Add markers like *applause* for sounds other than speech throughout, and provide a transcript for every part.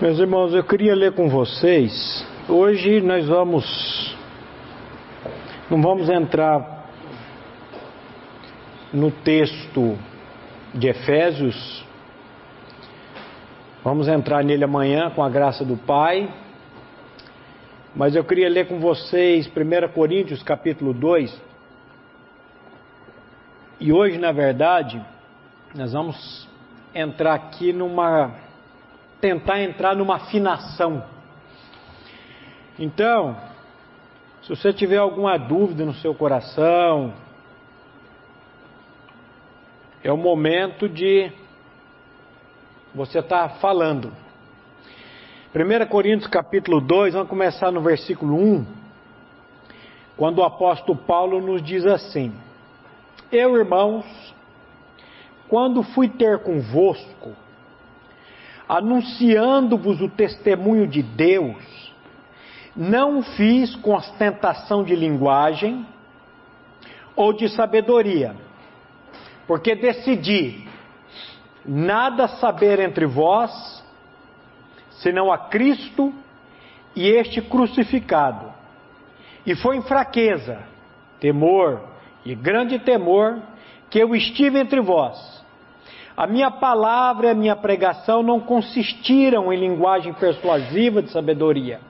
Meus irmãos, eu queria ler com vocês. Hoje nós vamos. Não vamos entrar no texto de Efésios. Vamos entrar nele amanhã com a graça do Pai. Mas eu queria ler com vocês 1 Coríntios capítulo 2. E hoje, na verdade, nós vamos entrar aqui numa tentar entrar numa afinação. Então, se você tiver alguma dúvida no seu coração, é o momento de você estar tá falando. 1 Coríntios capítulo 2, vamos começar no versículo 1, quando o apóstolo Paulo nos diz assim: Eu, irmãos, quando fui ter convosco, anunciando-vos o testemunho de Deus, não fiz com ostentação de linguagem ou de sabedoria, porque decidi nada saber entre vós, senão a Cristo e este crucificado. E foi em fraqueza, temor e grande temor que eu estive entre vós a minha palavra e a minha pregação não consistiram em linguagem persuasiva de sabedoria,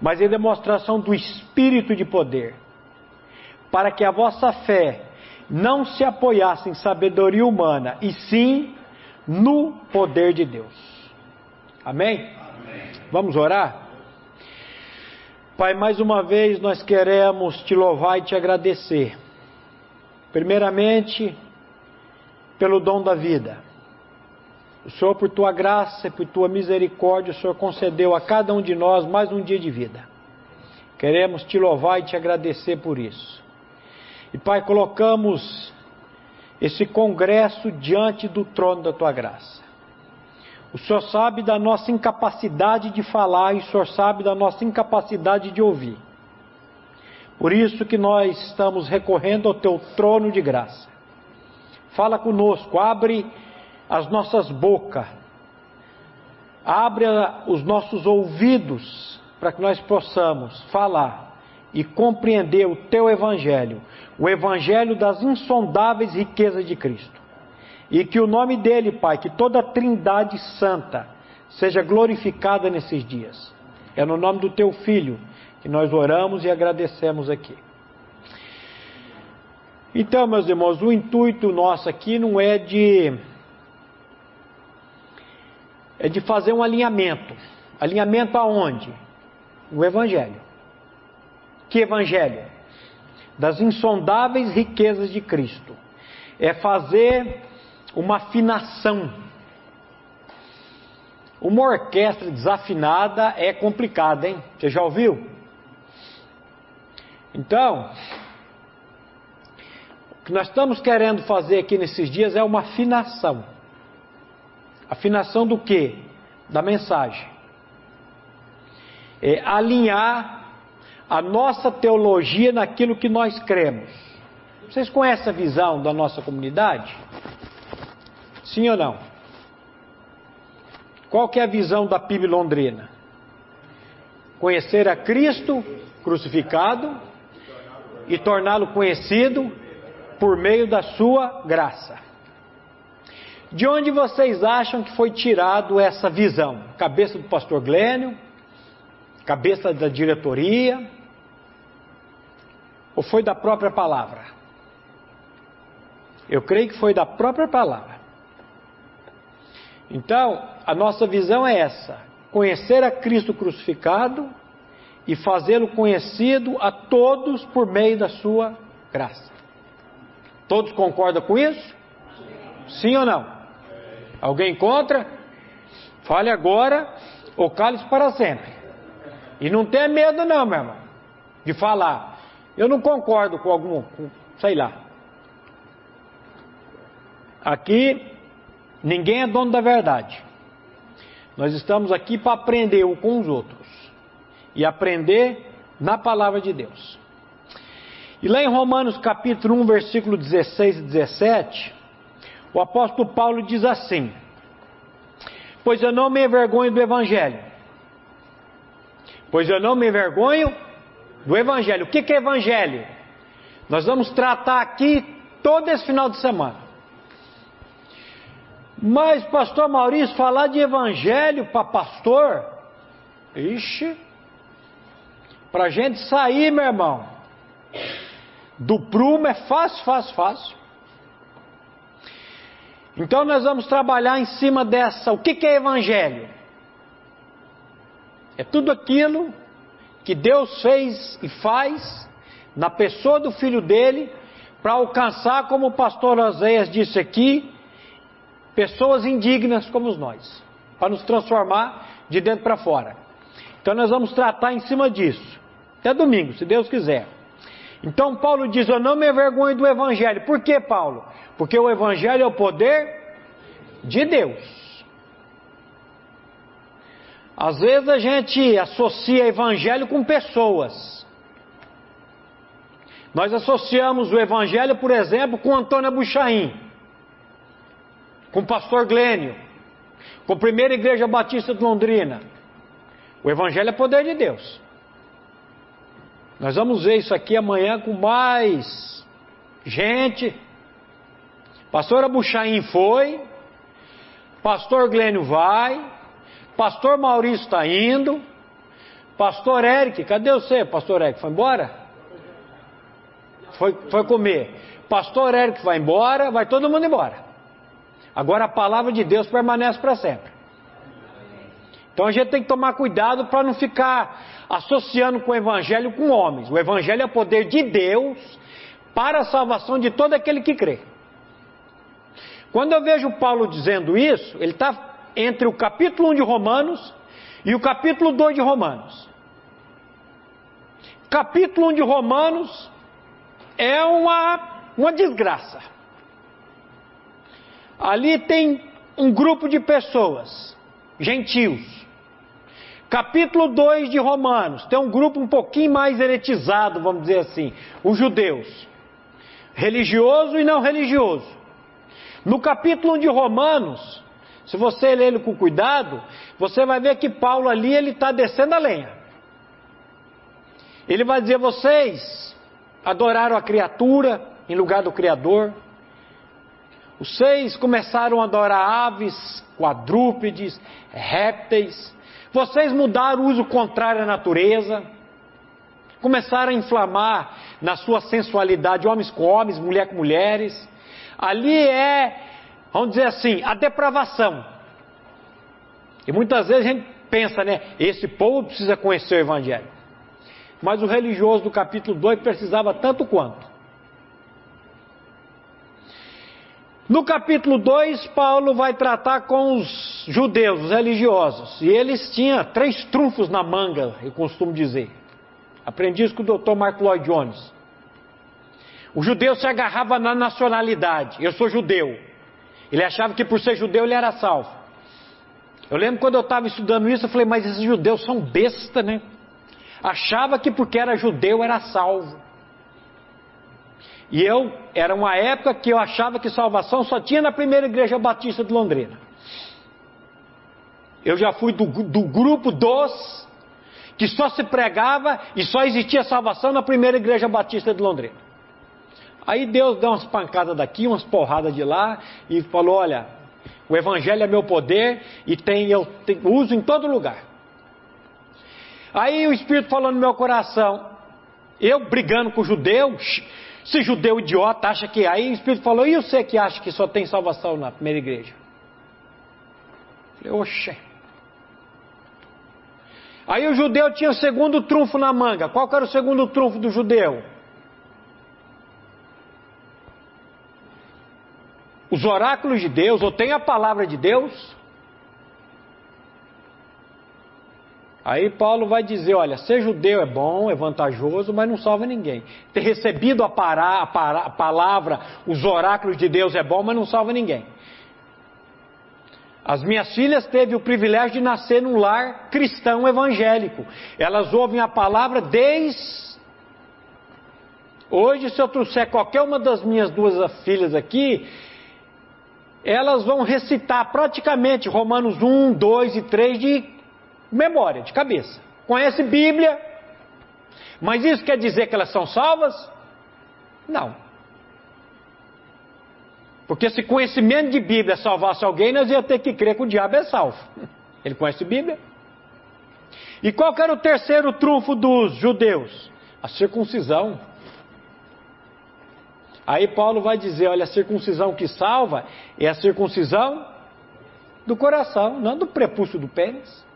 mas em demonstração do espírito de poder, para que a vossa fé não se apoiasse em sabedoria humana, e sim no poder de Deus. Amém? Amém? Vamos orar? Pai, mais uma vez nós queremos te louvar e te agradecer. Primeiramente, pelo dom da vida. O Senhor, por tua graça e por tua misericórdia, o Senhor concedeu a cada um de nós mais um dia de vida. Queremos te louvar e te agradecer por isso. E Pai, colocamos esse congresso diante do trono da tua graça. O Senhor sabe da nossa incapacidade de falar e o Senhor sabe da nossa incapacidade de ouvir. Por isso que nós estamos recorrendo ao teu trono de graça Fala conosco, abre as nossas bocas, abre os nossos ouvidos para que nós possamos falar e compreender o teu evangelho, o evangelho das insondáveis riquezas de Cristo. E que o nome dele, Pai, que toda a Trindade santa seja glorificada nesses dias. É no nome do teu filho que nós oramos e agradecemos aqui. Então, meus irmãos, o intuito nosso aqui não é de é de fazer um alinhamento. Alinhamento aonde? O evangelho. Que evangelho? Das insondáveis riquezas de Cristo. É fazer uma afinação. Uma orquestra desafinada é complicada, hein? Você já ouviu? Então, que nós estamos querendo fazer aqui nesses dias é uma afinação. Afinação do que? Da mensagem. É alinhar a nossa teologia naquilo que nós cremos. Vocês conhecem a visão da nossa comunidade? Sim ou não? Qual que é a visão da PIB Londrina? Conhecer a Cristo crucificado e torná-lo conhecido por meio da sua graça. De onde vocês acham que foi tirado essa visão? Cabeça do pastor Glênio? Cabeça da diretoria? Ou foi da própria palavra? Eu creio que foi da própria palavra. Então, a nossa visão é essa: conhecer a Cristo crucificado e fazê-lo conhecido a todos por meio da sua graça. Todos concordam com isso? Sim ou não? Alguém contra? Fale agora ou cale-se para sempre. E não tenha medo não, meu irmão, de falar. Eu não concordo com algum, com, sei lá. Aqui ninguém é dono da verdade. Nós estamos aqui para aprender um com os outros e aprender na palavra de Deus. E lá em Romanos capítulo 1, versículo 16 e 17, o apóstolo Paulo diz assim: Pois eu não me envergonho do Evangelho. Pois eu não me envergonho do Evangelho. O que, é Evangelho? Nós vamos tratar aqui todo esse final de semana. Mas, pastor Maurício, falar de Evangelho para pastor, ixi, para gente sair, meu irmão, do prumo é fácil, fácil, fácil. Então nós vamos trabalhar em cima dessa. O que, que é Evangelho? É tudo aquilo que Deus fez e faz na pessoa do filho dele para alcançar, como o pastor Oséias disse aqui, pessoas indignas como nós, para nos transformar de dentro para fora. Então nós vamos tratar em cima disso, até domingo, se Deus quiser. Então Paulo diz: Eu não me envergonho do Evangelho. Por que, Paulo? Porque o Evangelho é o poder de Deus. Às vezes a gente associa Evangelho com pessoas. Nós associamos o Evangelho, por exemplo, com Antônio Buchaim com o pastor Glênio, com a primeira igreja batista de Londrina. O Evangelho é poder de Deus. Nós vamos ver isso aqui amanhã com mais gente. Pastor Abuchaim foi, Pastor Glênio vai, Pastor Maurício está indo, Pastor Eric, cadê você, Pastor Eric? Foi embora? Foi, foi comer. Pastor Eric vai embora, vai todo mundo embora. Agora a palavra de Deus permanece para sempre. Então a gente tem que tomar cuidado para não ficar associando com o Evangelho com homens. O Evangelho é poder de Deus para a salvação de todo aquele que crê. Quando eu vejo Paulo dizendo isso, ele está entre o capítulo 1 de Romanos e o capítulo 2 de Romanos. Capítulo 1 de Romanos é uma, uma desgraça. Ali tem um grupo de pessoas, gentios. Capítulo 2 de Romanos, tem um grupo um pouquinho mais eretizado, vamos dizer assim, os judeus. Religioso e não religioso. No capítulo 1 de Romanos, se você ler ele com cuidado, você vai ver que Paulo ali ele está descendo a lenha. Ele vai dizer: vocês adoraram a criatura em lugar do Criador. Seis começaram a adorar aves, quadrúpedes, répteis. Vocês mudaram o uso contrário à natureza. Começaram a inflamar na sua sensualidade homens com homens, mulher com mulheres. Ali é, vamos dizer assim, a depravação. E muitas vezes a gente pensa, né? Esse povo precisa conhecer o Evangelho. Mas o religioso do capítulo 2 precisava tanto quanto. No capítulo 2, Paulo vai tratar com os judeus, os religiosos, e eles tinham três trunfos na manga, eu costumo dizer. Aprendi isso com o Dr. Mark Lloyd Jones. O judeu se agarrava na nacionalidade. Eu sou judeu. Ele achava que por ser judeu ele era salvo. Eu lembro quando eu estava estudando isso, eu falei, mas esses judeus são besta, né? Achava que porque era judeu era salvo. E eu, era uma época que eu achava que salvação só tinha na primeira igreja batista de Londrina. Eu já fui do, do grupo dos que só se pregava e só existia salvação na primeira igreja batista de Londrina. Aí Deus deu umas pancadas daqui, umas porradas de lá e falou: Olha, o Evangelho é meu poder e tem, eu tenho, uso em todo lugar. Aí o Espírito falou no meu coração, eu brigando com o judeu, esse judeu idiota acha que. Aí o Espírito falou: e você que acha que só tem salvação na primeira igreja? Eu falei: oxe. Aí o judeu tinha o segundo trunfo na manga. Qual era o segundo trunfo do judeu? Os oráculos de Deus, ou tem a palavra de Deus, Aí Paulo vai dizer: olha, ser judeu é bom, é vantajoso, mas não salva ninguém. Ter recebido a, para, a, para, a palavra, os oráculos de Deus é bom, mas não salva ninguém. As minhas filhas teve o privilégio de nascer num lar cristão evangélico. Elas ouvem a palavra desde. Hoje, se eu trouxer qualquer uma das minhas duas filhas aqui, elas vão recitar praticamente Romanos 1, 2 e 3 de memória, de cabeça. Conhece Bíblia, mas isso quer dizer que elas são salvas? Não. Porque se conhecimento de Bíblia salvasse alguém, nós ia ter que crer que o diabo é salvo. *laughs* Ele conhece Bíblia. E qual era o terceiro trunfo dos judeus? A circuncisão. Aí Paulo vai dizer: olha, a circuncisão que salva é a circuncisão do coração, não do prepúcio do pênis.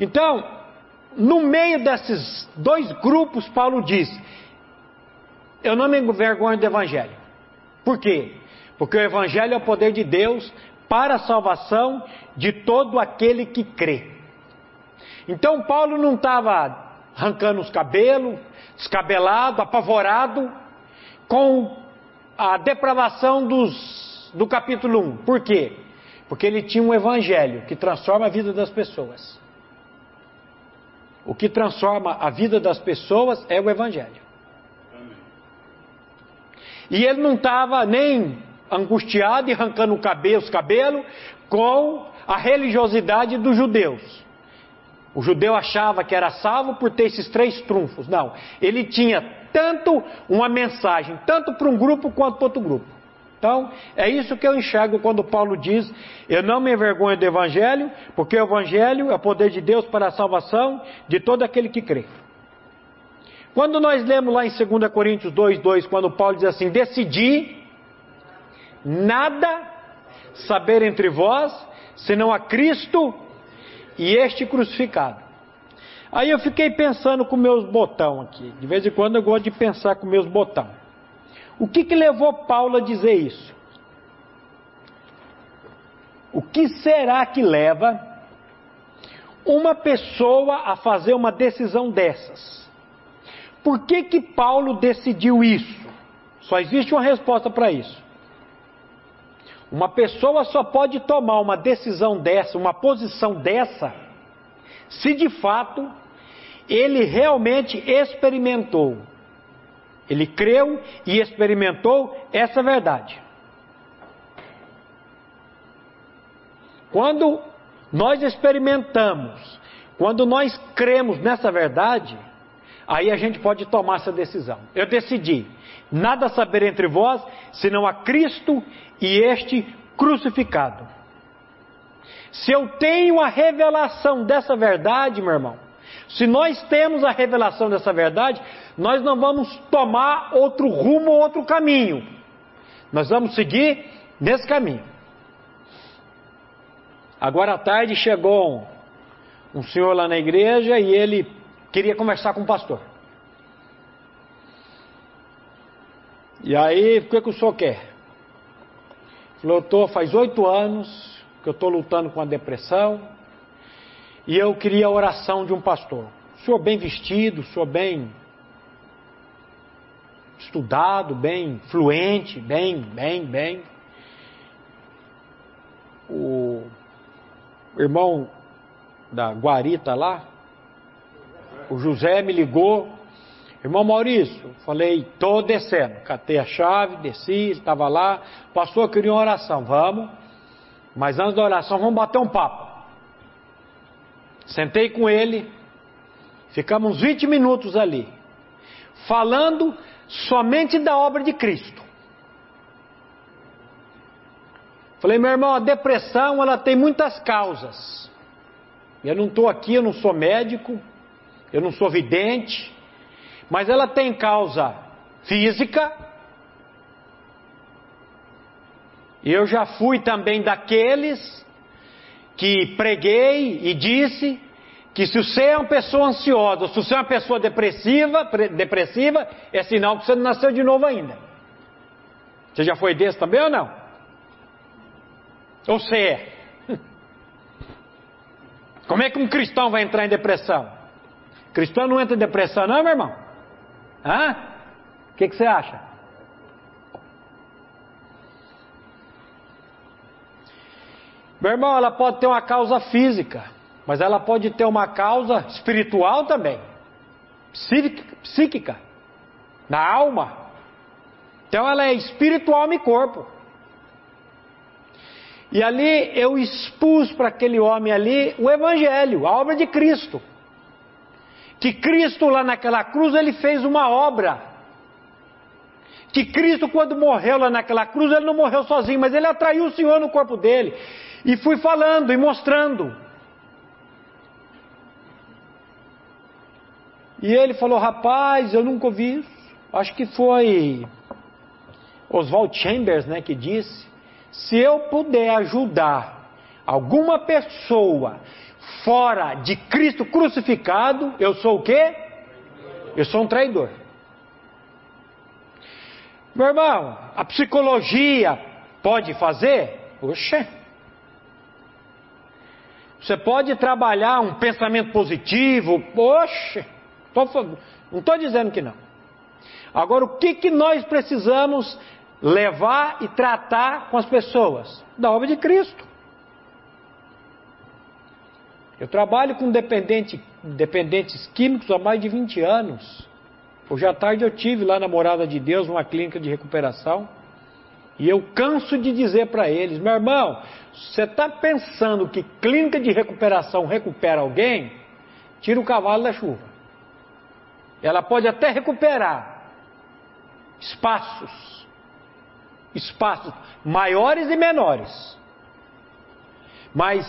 Então, no meio desses dois grupos, Paulo diz: Eu não me envergonho do Evangelho. Por quê? Porque o Evangelho é o poder de Deus para a salvação de todo aquele que crê. Então, Paulo não estava arrancando os cabelos, descabelado, apavorado com a depravação dos, do capítulo 1. Por quê? Porque ele tinha um evangelho que transforma a vida das pessoas. O que transforma a vida das pessoas é o evangelho. E ele não estava nem angustiado e arrancando os cabelos com a religiosidade dos judeus. O judeu achava que era salvo por ter esses três trunfos. Não, ele tinha tanto uma mensagem, tanto para um grupo quanto para outro grupo. Então, é isso que eu enxergo quando Paulo diz: Eu não me envergonho do Evangelho, porque o Evangelho é o poder de Deus para a salvação de todo aquele que crê. Quando nós lemos lá em 2 Coríntios 2, 2, quando Paulo diz assim: Decidi nada saber entre vós, senão a Cristo e este crucificado. Aí eu fiquei pensando com meus botão aqui. De vez em quando eu gosto de pensar com meus botão. O que, que levou Paulo a dizer isso? O que será que leva uma pessoa a fazer uma decisão dessas? Por que que Paulo decidiu isso? Só existe uma resposta para isso. Uma pessoa só pode tomar uma decisão dessa, uma posição dessa, se de fato ele realmente experimentou. Ele creu e experimentou essa verdade. Quando nós experimentamos, quando nós cremos nessa verdade, aí a gente pode tomar essa decisão. Eu decidi, nada saber entre vós, senão a Cristo e este crucificado. Se eu tenho a revelação dessa verdade, meu irmão, se nós temos a revelação dessa verdade, nós não vamos tomar outro rumo ou outro caminho. Nós vamos seguir nesse caminho. Agora à tarde chegou um, um senhor lá na igreja e ele queria conversar com o pastor. E aí, o que, que o senhor quer? Falou, faz oito anos que eu estou lutando com a depressão e eu queria a oração de um pastor. O senhor bem vestido, o senhor bem estudado, bem fluente, bem, bem, bem. O irmão da Guarita lá, o José me ligou, irmão Maurício, falei, tô descendo, catei a chave, desci, estava lá, pastor, eu queria uma oração, vamos, mas antes da oração vamos bater um papo. Sentei com ele, ficamos 20 minutos ali, falando somente da obra de Cristo. Falei, meu irmão, a depressão ela tem muitas causas. Eu não estou aqui, eu não sou médico, eu não sou vidente, mas ela tem causa física. E eu já fui também daqueles que preguei e disse que se você é uma pessoa ansiosa, se você é uma pessoa depressiva, depressiva, é sinal que você não nasceu de novo ainda. Você já foi desse também ou não? Ou você é? *laughs* Como é que um cristão vai entrar em depressão? Cristão não entra em depressão, não, meu irmão? Hã? O que, que você acha? Meu irmão, ela pode ter uma causa física, mas ela pode ter uma causa espiritual também, psíquica, na alma. Então ela é espiritual e corpo. E ali eu expus para aquele homem ali o Evangelho, a obra de Cristo. Que Cristo lá naquela cruz ele fez uma obra. Que Cristo, quando morreu lá naquela cruz, ele não morreu sozinho, mas ele atraiu o Senhor no corpo dele. E fui falando e mostrando. E ele falou: Rapaz, eu nunca ouvi isso. Acho que foi Oswald Chambers né, que disse: Se eu puder ajudar alguma pessoa fora de Cristo crucificado, eu sou o quê? Eu sou um traidor. Meu irmão, a psicologia pode fazer? Oxe. Você pode trabalhar um pensamento positivo? Oxe. Tô, não estou dizendo que não. Agora, o que, que nós precisamos levar e tratar com as pessoas? Da obra de Cristo. Eu trabalho com dependente, dependentes químicos há mais de 20 anos. Hoje à tarde eu tive lá na Morada de Deus, uma clínica de recuperação. E eu canso de dizer para eles, meu irmão, você está pensando que clínica de recuperação recupera alguém? Tira o cavalo da chuva. Ela pode até recuperar espaços, espaços maiores e menores. Mas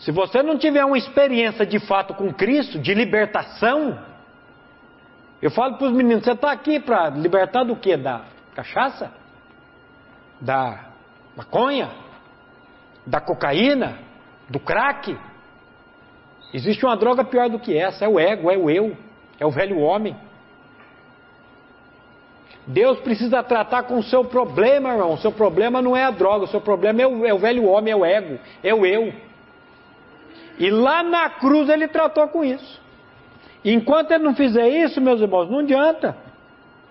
se você não tiver uma experiência de fato com Cristo, de libertação, eu falo para os meninos: você está aqui para libertar do que? Da cachaça? Da maconha? Da cocaína? Do crack? Existe uma droga pior do que essa: é o ego, é o eu, é o velho homem. Deus precisa tratar com o seu problema, irmão. O seu problema não é a droga, o seu problema é o, é o velho homem, é o ego, é o eu. E lá na cruz ele tratou com isso. Enquanto ele não fizer isso, meus irmãos, não adianta.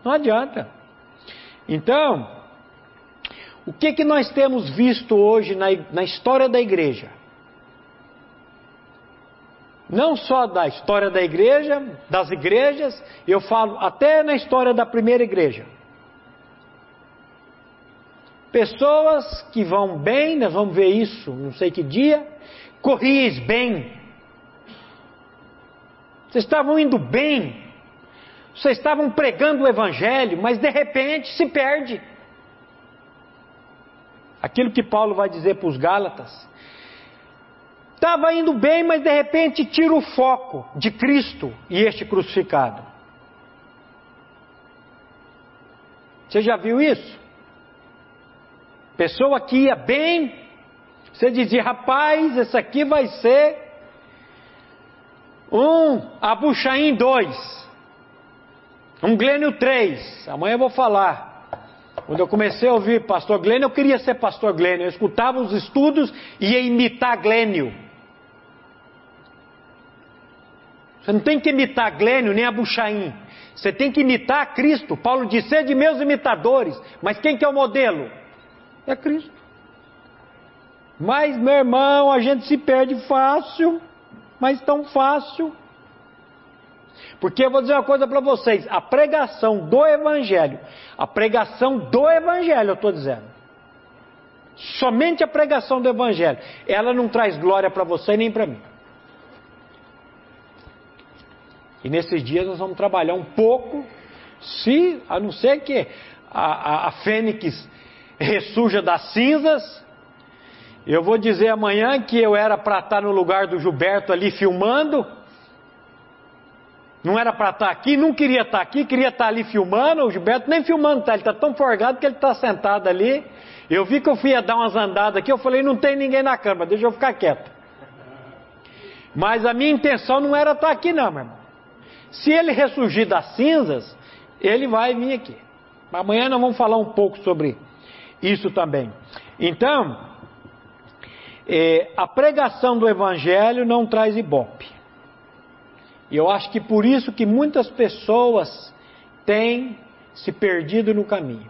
Não adianta. Então, o que, que nós temos visto hoje na, na história da igreja? Não só da história da igreja, das igrejas, eu falo até na história da primeira igreja. Pessoas que vão bem, nós vamos ver isso, não sei que dia, corris bem. Vocês estavam indo bem. Vocês estavam pregando o Evangelho, mas de repente se perde. Aquilo que Paulo vai dizer para os Gálatas. Estava indo bem, mas de repente tira o foco de Cristo e este crucificado. Você já viu isso? Pessoa que ia bem, você dizia, rapaz, esse aqui vai ser um Abuchaim 2, um Glênio 3. Amanhã eu vou falar. Quando eu comecei a ouvir pastor Glênio, eu queria ser pastor Glênio. Eu escutava os estudos e ia imitar Glênio. Você não tem que imitar Glênio nem Abuchaim. Você tem que imitar Cristo. Paulo disse, de meus imitadores. Mas quem que é o modelo? É Cristo. Mas, meu irmão, a gente se perde fácil, mas tão fácil. Porque eu vou dizer uma coisa para vocês: a pregação do Evangelho, a pregação do Evangelho, eu estou dizendo, somente a pregação do Evangelho, ela não traz glória para você nem para mim. E nesses dias nós vamos trabalhar um pouco, se, a não ser que a, a, a fênix ressurja das cinzas, eu vou dizer amanhã que eu era para estar no lugar do Gilberto ali filmando. Não era para estar aqui, não queria estar aqui, queria estar ali filmando. O Gilberto nem filmando tá, ele está tão forgado que ele está sentado ali. Eu vi que eu fui dar umas andadas aqui, eu falei, não tem ninguém na câmera, deixa eu ficar quieto. Mas a minha intenção não era estar aqui, não, meu irmão. Se ele ressurgir das cinzas, ele vai vir aqui. Amanhã nós vamos falar um pouco sobre isso também. Então, é, a pregação do Evangelho não traz ibope. E eu acho que por isso que muitas pessoas têm se perdido no caminho.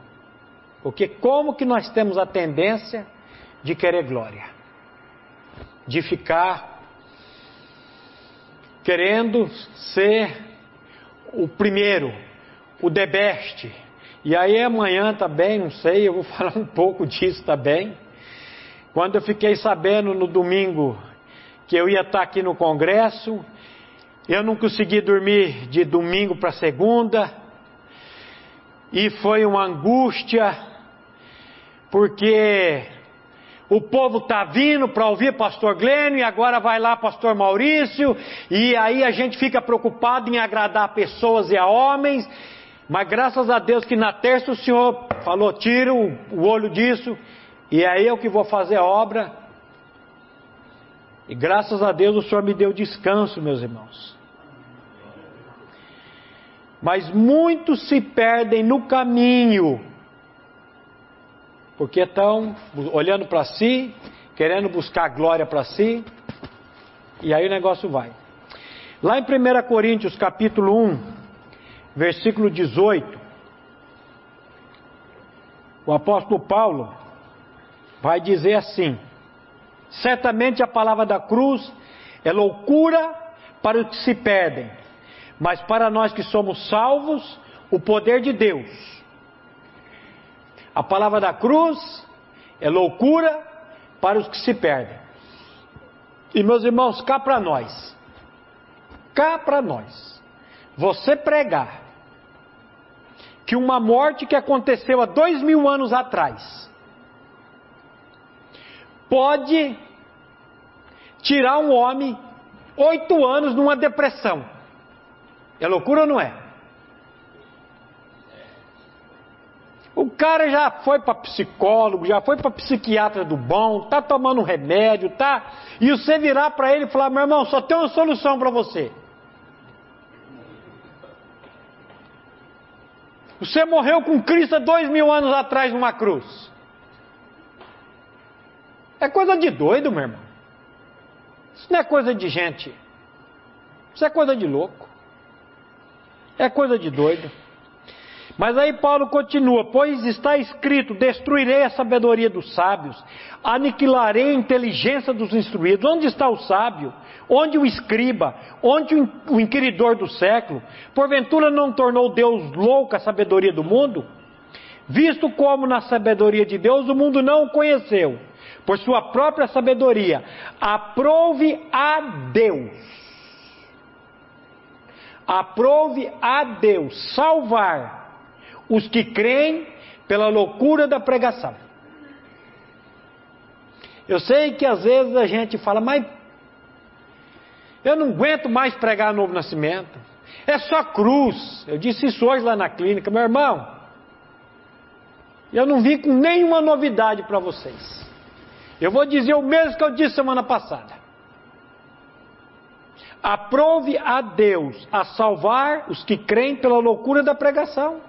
Porque como que nós temos a tendência de querer glória? De ficar querendo ser o primeiro, o the best. E aí amanhã também, não sei, eu vou *laughs* falar um pouco disso também Quando eu fiquei sabendo no domingo que eu ia estar aqui no congresso, eu não consegui dormir de domingo para segunda, e foi uma angústia, porque o povo está vindo para ouvir pastor Glênio e agora vai lá pastor Maurício, e aí a gente fica preocupado em agradar pessoas e a homens, mas graças a Deus que na terça o Senhor falou: tira o olho disso, e aí eu que vou fazer a obra. E graças a Deus o Senhor me deu descanso, meus irmãos. Mas muitos se perdem no caminho, porque estão olhando para si, querendo buscar glória para si, e aí o negócio vai. Lá em 1 Coríntios capítulo 1, versículo 18, o apóstolo Paulo vai dizer assim: Certamente a palavra da cruz é loucura para os que se perdem, mas para nós que somos salvos, o poder de Deus. A palavra da cruz é loucura para os que se perdem. E meus irmãos, cá para nós, cá para nós, você pregar que uma morte que aconteceu há dois mil anos atrás pode tirar um homem oito anos numa depressão. É loucura ou não é? O cara já foi para psicólogo, já foi para psiquiatra do bom, tá tomando remédio, tá? E você virar para ele e falar: meu irmão, só tem uma solução para você. Você morreu com Cristo há dois mil anos atrás numa cruz. É coisa de doido, meu irmão. Isso não é coisa de gente. Isso é coisa de louco. É coisa de doido. Mas aí Paulo continua: Pois está escrito: Destruirei a sabedoria dos sábios, aniquilarei a inteligência dos instruídos. Onde está o sábio? Onde o escriba? Onde o inquiridor do século? Porventura não tornou Deus louca a sabedoria do mundo? Visto como na sabedoria de Deus o mundo não o conheceu, por sua própria sabedoria, aprove a Deus aprove a Deus salvar os que creem pela loucura da pregação. Eu sei que às vezes a gente fala, mas eu não aguento mais pregar novo nascimento. É só cruz. Eu disse isso hoje lá na clínica, meu irmão. Eu não vim com nenhuma novidade para vocês. Eu vou dizer o mesmo que eu disse semana passada. Aprove a Deus a salvar os que creem pela loucura da pregação.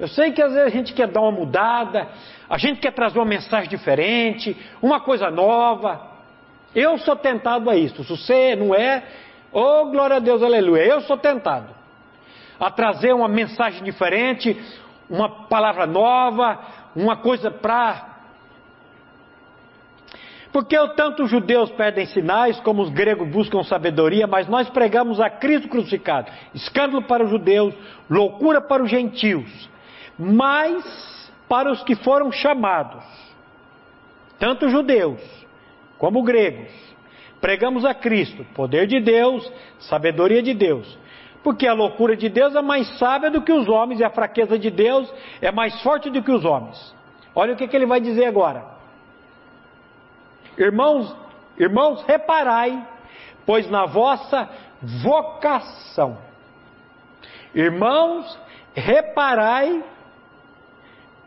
Eu sei que às vezes a gente quer dar uma mudada, a gente quer trazer uma mensagem diferente, uma coisa nova. Eu sou tentado a isso. Se você não é, oh glória a Deus, aleluia. Eu sou tentado a trazer uma mensagem diferente, uma palavra nova, uma coisa para porque tanto os judeus perdem sinais, como os gregos buscam sabedoria, mas nós pregamos a Cristo crucificado. Escândalo para os judeus, loucura para os gentios, mas para os que foram chamados, tanto judeus como gregos. Pregamos a Cristo, poder de Deus, sabedoria de Deus. Porque a loucura de Deus é mais sábia do que os homens e a fraqueza de Deus é mais forte do que os homens. Olha o que, que ele vai dizer agora. Irmãos, irmãos, reparai, pois na vossa vocação. Irmãos, reparai,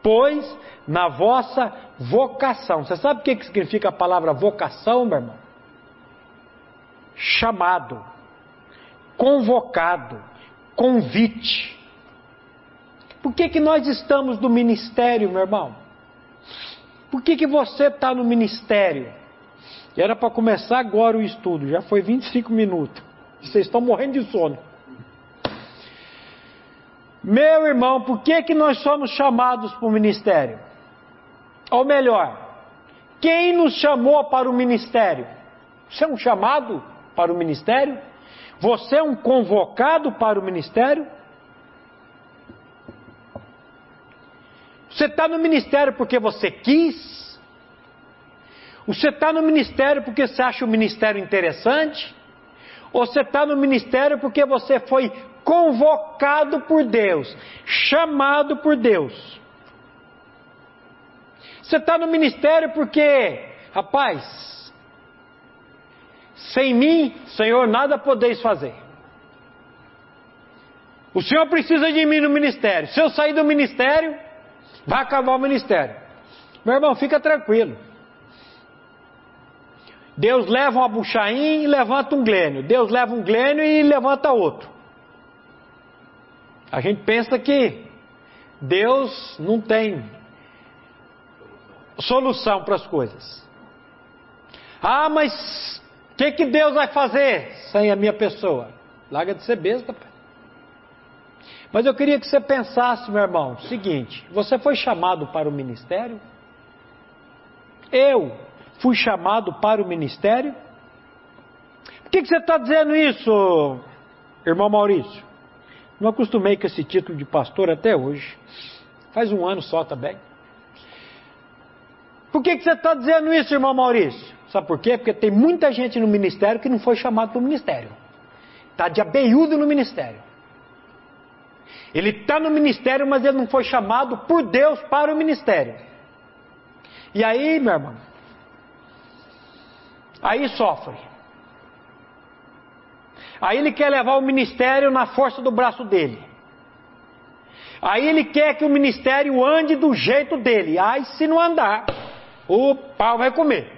pois na vossa vocação. Você sabe o que significa a palavra vocação, meu irmão? Chamado, convocado, convite. Por que, que nós estamos no ministério, meu irmão? Por que, que você está no ministério? Era para começar agora o estudo, já foi 25 minutos. Vocês estão morrendo de sono. Meu irmão, por que, que nós somos chamados para o ministério? Ou melhor, quem nos chamou para o ministério? Você é um chamado para o ministério? Você é um convocado para o ministério? Você está no ministério porque você quis? Você está no ministério porque você acha o ministério interessante? Ou você está no ministério porque você foi convocado por Deus, chamado por Deus? Você está no ministério porque, rapaz, sem mim, Senhor, nada podeis fazer. O Senhor precisa de mim no ministério. Se eu sair do ministério, vai acabar o ministério. Meu irmão, fica tranquilo. Deus leva uma buchaim e levanta um glênio. Deus leva um glênio e levanta outro. A gente pensa que Deus não tem solução para as coisas. Ah, mas que, que Deus vai fazer sem a minha pessoa? Larga de ser besta, pai. Mas eu queria que você pensasse, meu irmão, seguinte: você foi chamado para o ministério? Eu fui chamado para o ministério? Por que, que você está dizendo isso, irmão Maurício? Não acostumei com esse título de pastor até hoje. Faz um ano só também. Por que, que você está dizendo isso, irmão Maurício? Sabe por quê? Porque tem muita gente no ministério que não foi chamado para o ministério. Está de abeiudo no ministério. Ele está no ministério, mas ele não foi chamado por Deus para o ministério. E aí, meu irmão, aí sofre. Aí ele quer levar o ministério na força do braço dele. Aí ele quer que o ministério ande do jeito dele. Aí se não andar, o pau vai comer.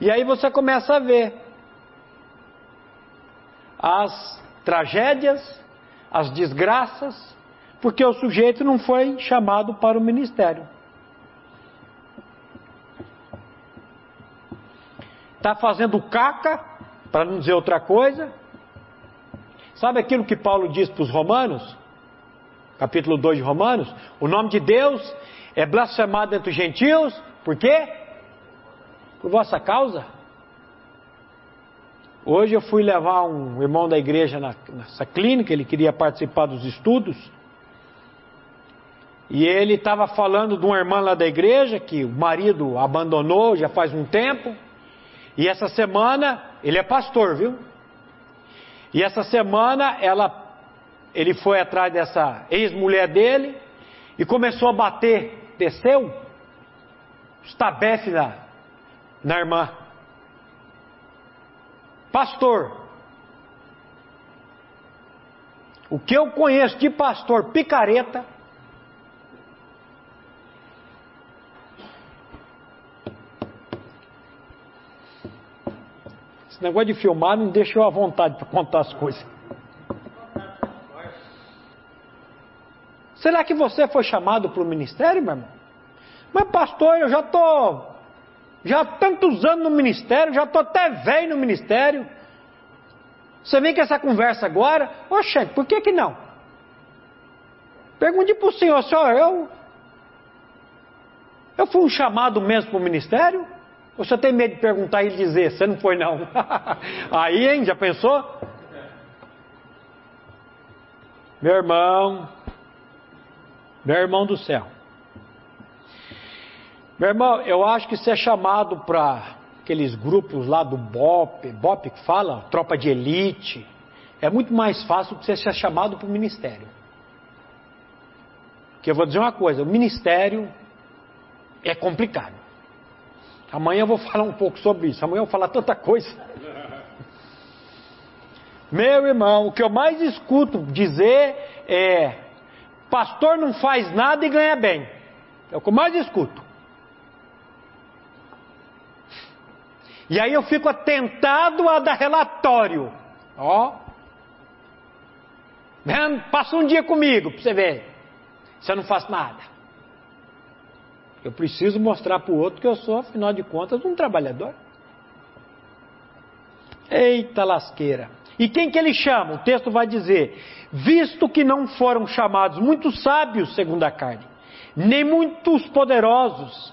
E aí você começa a ver as tragédias, as desgraças, porque o sujeito não foi chamado para o ministério. Está fazendo caca, para não dizer outra coisa. Sabe aquilo que Paulo diz para os Romanos? Capítulo 2 de Romanos? O nome de Deus é blasfemado entre os gentios, por quê? Por vossa causa. Hoje eu fui levar um irmão da igreja na, nessa clínica, ele queria participar dos estudos. E ele estava falando de uma irmã lá da igreja que o marido abandonou já faz um tempo. E essa semana, ele é pastor, viu? E essa semana ela, ele foi atrás dessa ex-mulher dele e começou a bater desceu, estabefe na, na irmã. Pastor, o que eu conheço de pastor picareta, esse negócio de filmar não deixa eu à vontade para contar as coisas. Será que você foi chamado para o ministério, meu irmão? Mas, pastor, eu já estou já tantos anos no ministério, já estou até velho no ministério. Você vem com essa conversa agora? Oxente, por que que não? Pergunte para o senhor, senhor, eu, eu fui um chamado mesmo para o ministério? Ou você tem medo de perguntar e dizer, você não foi não? *laughs* Aí, hein, já pensou? Meu irmão, meu irmão do céu. Meu irmão, eu acho que ser chamado para aqueles grupos lá do BOP, BOP que fala, tropa de elite, é muito mais fácil do que você ser chamado para o ministério. Porque eu vou dizer uma coisa, o ministério é complicado. Amanhã eu vou falar um pouco sobre isso, amanhã eu vou falar tanta coisa. *laughs* Meu irmão, o que eu mais escuto dizer é Pastor não faz nada e ganha bem. É o que eu mais escuto. E aí eu fico atentado a dar relatório. Ó. Passa um dia comigo para você ver. Se eu não faço nada. Eu preciso mostrar para o outro que eu sou, afinal de contas, um trabalhador. Eita lasqueira. E quem que ele chama? O texto vai dizer: visto que não foram chamados muitos sábios segundo a carne, nem muitos poderosos,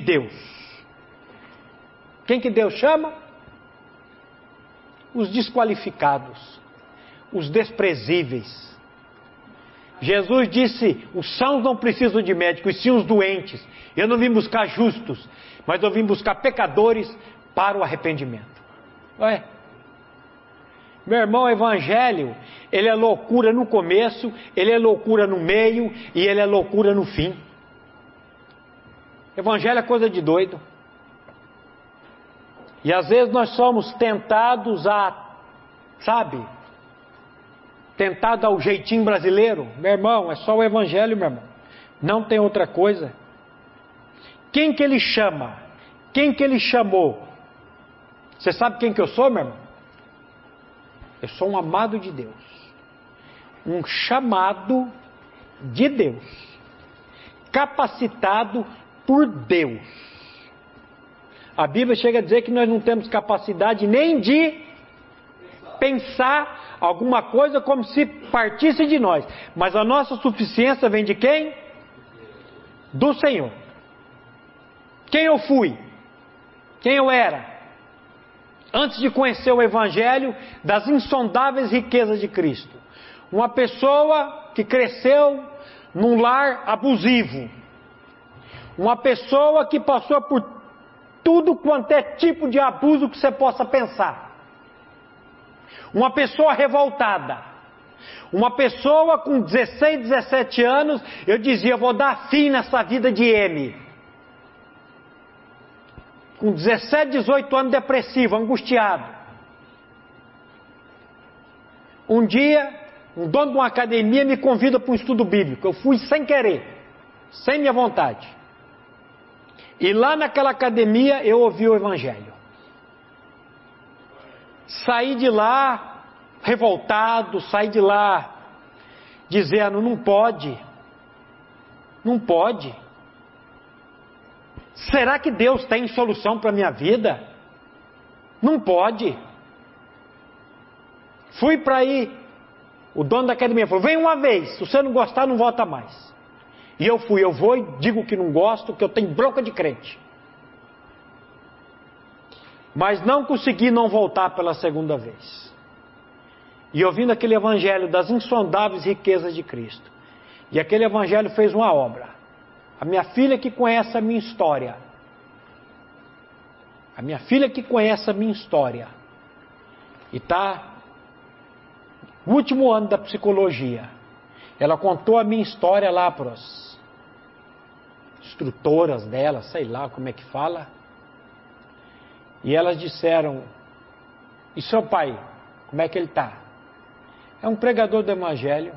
Deus. Quem que Deus chama? Os desqualificados, os desprezíveis Jesus disse: os sãos não precisam de médicos, sim os doentes. Eu não vim buscar justos, mas eu vim buscar pecadores para o arrependimento. Ué? Meu irmão, o evangelho, ele é loucura no começo, ele é loucura no meio e ele é loucura no fim. Evangelho é coisa de doido. E às vezes nós somos tentados a, sabe, tentado ao jeitinho brasileiro, meu irmão, é só o evangelho, meu irmão. Não tem outra coisa. Quem que ele chama? Quem que ele chamou? Você sabe quem que eu sou, meu irmão? Eu sou um amado de Deus. Um chamado de Deus. Capacitado por Deus. A Bíblia chega a dizer que nós não temos capacidade nem de pensar alguma coisa como se partisse de nós. Mas a nossa suficiência vem de quem? Do Senhor. Quem eu fui? Quem eu era? Antes de conhecer o Evangelho das insondáveis riquezas de Cristo. Uma pessoa que cresceu num lar abusivo. Uma pessoa que passou por tudo quanto é tipo de abuso que você possa pensar. Uma pessoa revoltada. Uma pessoa com 16, 17 anos, eu dizia, vou dar fim nessa vida de M. Com 17, 18 anos, depressivo, angustiado. Um dia, um dono de uma academia me convida para um estudo bíblico. Eu fui sem querer, sem minha vontade. E lá naquela academia eu ouvi o Evangelho. Saí de lá revoltado, saí de lá dizendo: não pode, não pode. Será que Deus tem solução para a minha vida? Não pode. Fui para aí. O dono da academia falou: vem uma vez, se você não gostar, não volta mais. E eu fui, eu vou e digo que não gosto, que eu tenho bronca de crente mas não consegui não voltar pela segunda vez. E ouvindo aquele evangelho das insondáveis riquezas de Cristo. E aquele evangelho fez uma obra. A minha filha que conhece a minha história. A minha filha que conhece a minha história. E está no último ano da psicologia. Ela contou a minha história lá para as instrutoras dela, sei lá como é que fala. E elas disseram: E seu pai, como é que ele está? É um pregador do Evangelho.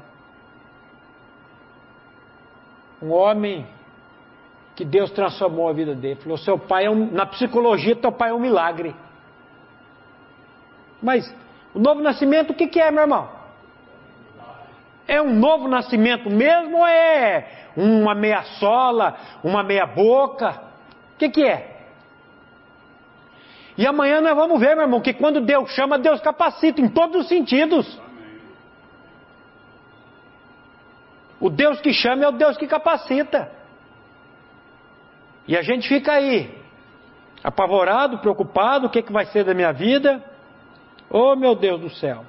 Um homem que Deus transformou a vida dele. Falou: Seu pai é um, na psicologia, teu pai é um milagre. Mas o novo nascimento, o que, que é, meu irmão? É um novo nascimento mesmo ou é uma meia sola, uma meia boca? O que, que é? E amanhã nós vamos ver, meu irmão, que quando Deus chama, Deus capacita em todos os sentidos. O Deus que chama é o Deus que capacita. E a gente fica aí, apavorado, preocupado: o que, que vai ser da minha vida? Oh, meu Deus do céu.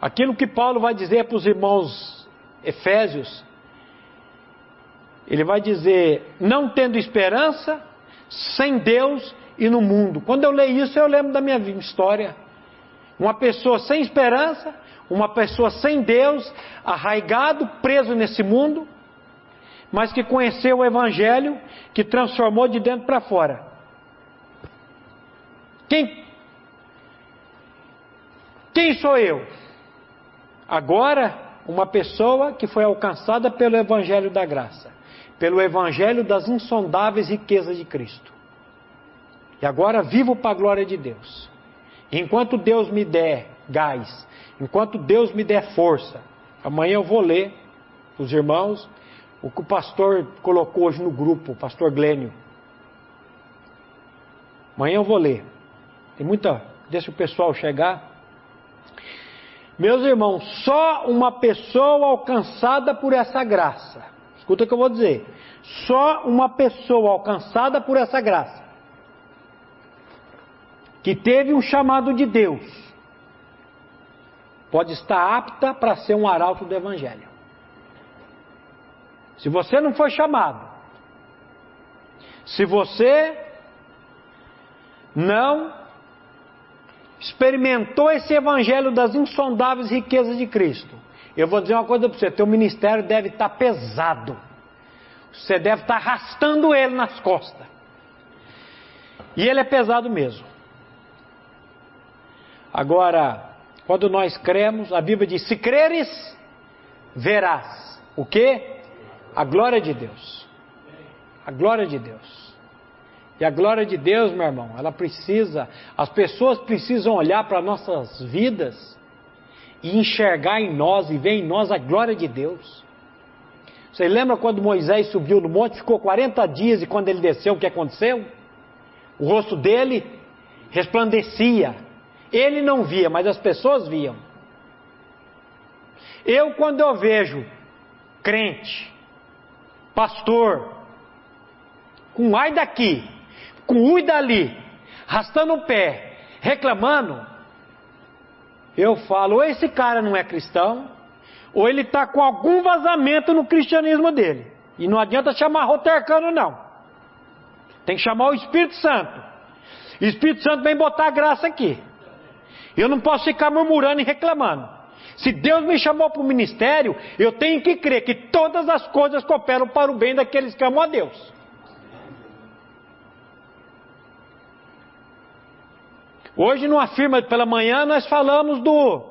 Aquilo que Paulo vai dizer para os irmãos Efésios, ele vai dizer: não tendo esperança, sem Deus, e no mundo. Quando eu leio isso, eu lembro da minha história. Uma pessoa sem esperança, uma pessoa sem Deus, arraigado, preso nesse mundo, mas que conheceu o Evangelho, que transformou de dentro para fora. Quem, quem sou eu? Agora, uma pessoa que foi alcançada pelo Evangelho da graça, pelo Evangelho das insondáveis riquezas de Cristo. E agora vivo para a glória de Deus. Enquanto Deus me der gás, enquanto Deus me der força, Amanhã eu vou ler os irmãos o que o pastor colocou hoje no grupo, o pastor Glênio. Amanhã eu vou ler. Tem muita. Deixa o pessoal chegar. Meus irmãos, só uma pessoa alcançada por essa graça. Escuta o que eu vou dizer. Só uma pessoa alcançada por essa graça. Que teve um chamado de Deus. Pode estar apta para ser um arauto do Evangelho. Se você não foi chamado, se você não experimentou esse evangelho das insondáveis riquezas de Cristo, eu vou dizer uma coisa para você: teu ministério deve estar pesado, você deve estar arrastando ele nas costas, e ele é pesado mesmo. Agora, quando nós cremos, a Bíblia diz: se creres, verás. O que? A glória de Deus. A glória de Deus. E a glória de Deus, meu irmão, ela precisa, as pessoas precisam olhar para nossas vidas e enxergar em nós e ver em nós a glória de Deus. Você lembra quando Moisés subiu no monte, ficou 40 dias e quando ele desceu, o que aconteceu? O rosto dele resplandecia. Ele não via, mas as pessoas viam. Eu, quando eu vejo crente pastor, com ai daqui, com ui dali, arrastando o pé, reclamando, eu falo, ou esse cara não é cristão, ou ele está com algum vazamento no cristianismo dele. E não adianta chamar rotercano, não. Tem que chamar o Espírito Santo. O Espírito Santo vem botar a graça aqui. Eu não posso ficar murmurando e reclamando. Se Deus me chamou para o ministério, eu tenho que crer que todas as coisas cooperam para o bem daqueles que amam a Deus. Hoje, numa firma pela manhã, nós falamos do